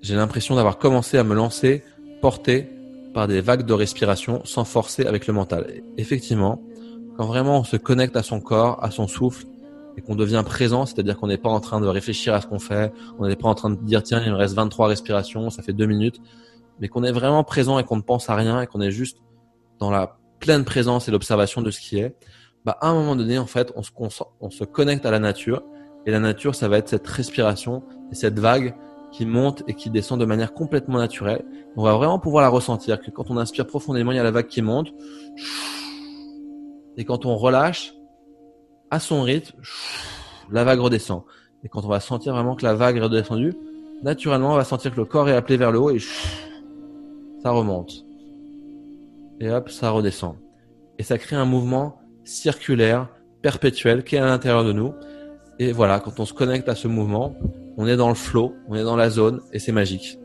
j'ai l'impression d'avoir commencé à me lancer porté par des vagues de respiration sans forcer avec le mental. effectivement, quand vraiment on se connecte à son corps, à son souffle, et qu'on devient présent, c'est-à-dire qu'on n'est pas en train de réfléchir à ce qu'on fait, on n'est pas en train de dire tiens il me reste 23 respirations, ça fait deux minutes, mais qu'on est vraiment présent et qu'on ne pense à rien et qu'on est juste dans la pleine présence et l'observation de ce qui est, bah à un moment donné en fait on se, on se connecte à la nature et la nature ça va être cette respiration et cette vague qui monte et qui descend de manière complètement naturelle. On va vraiment pouvoir la ressentir, que quand on inspire profondément, il y a la vague qui monte. Et quand on relâche, à son rythme, la vague redescend. Et quand on va sentir vraiment que la vague est redescendue, naturellement, on va sentir que le corps est appelé vers le haut et ça remonte. Et hop, ça redescend. Et ça crée un mouvement circulaire, perpétuel, qui est à l'intérieur de nous. Et voilà, quand on se connecte à ce mouvement, on est dans le flow, on est dans la zone et c'est magique.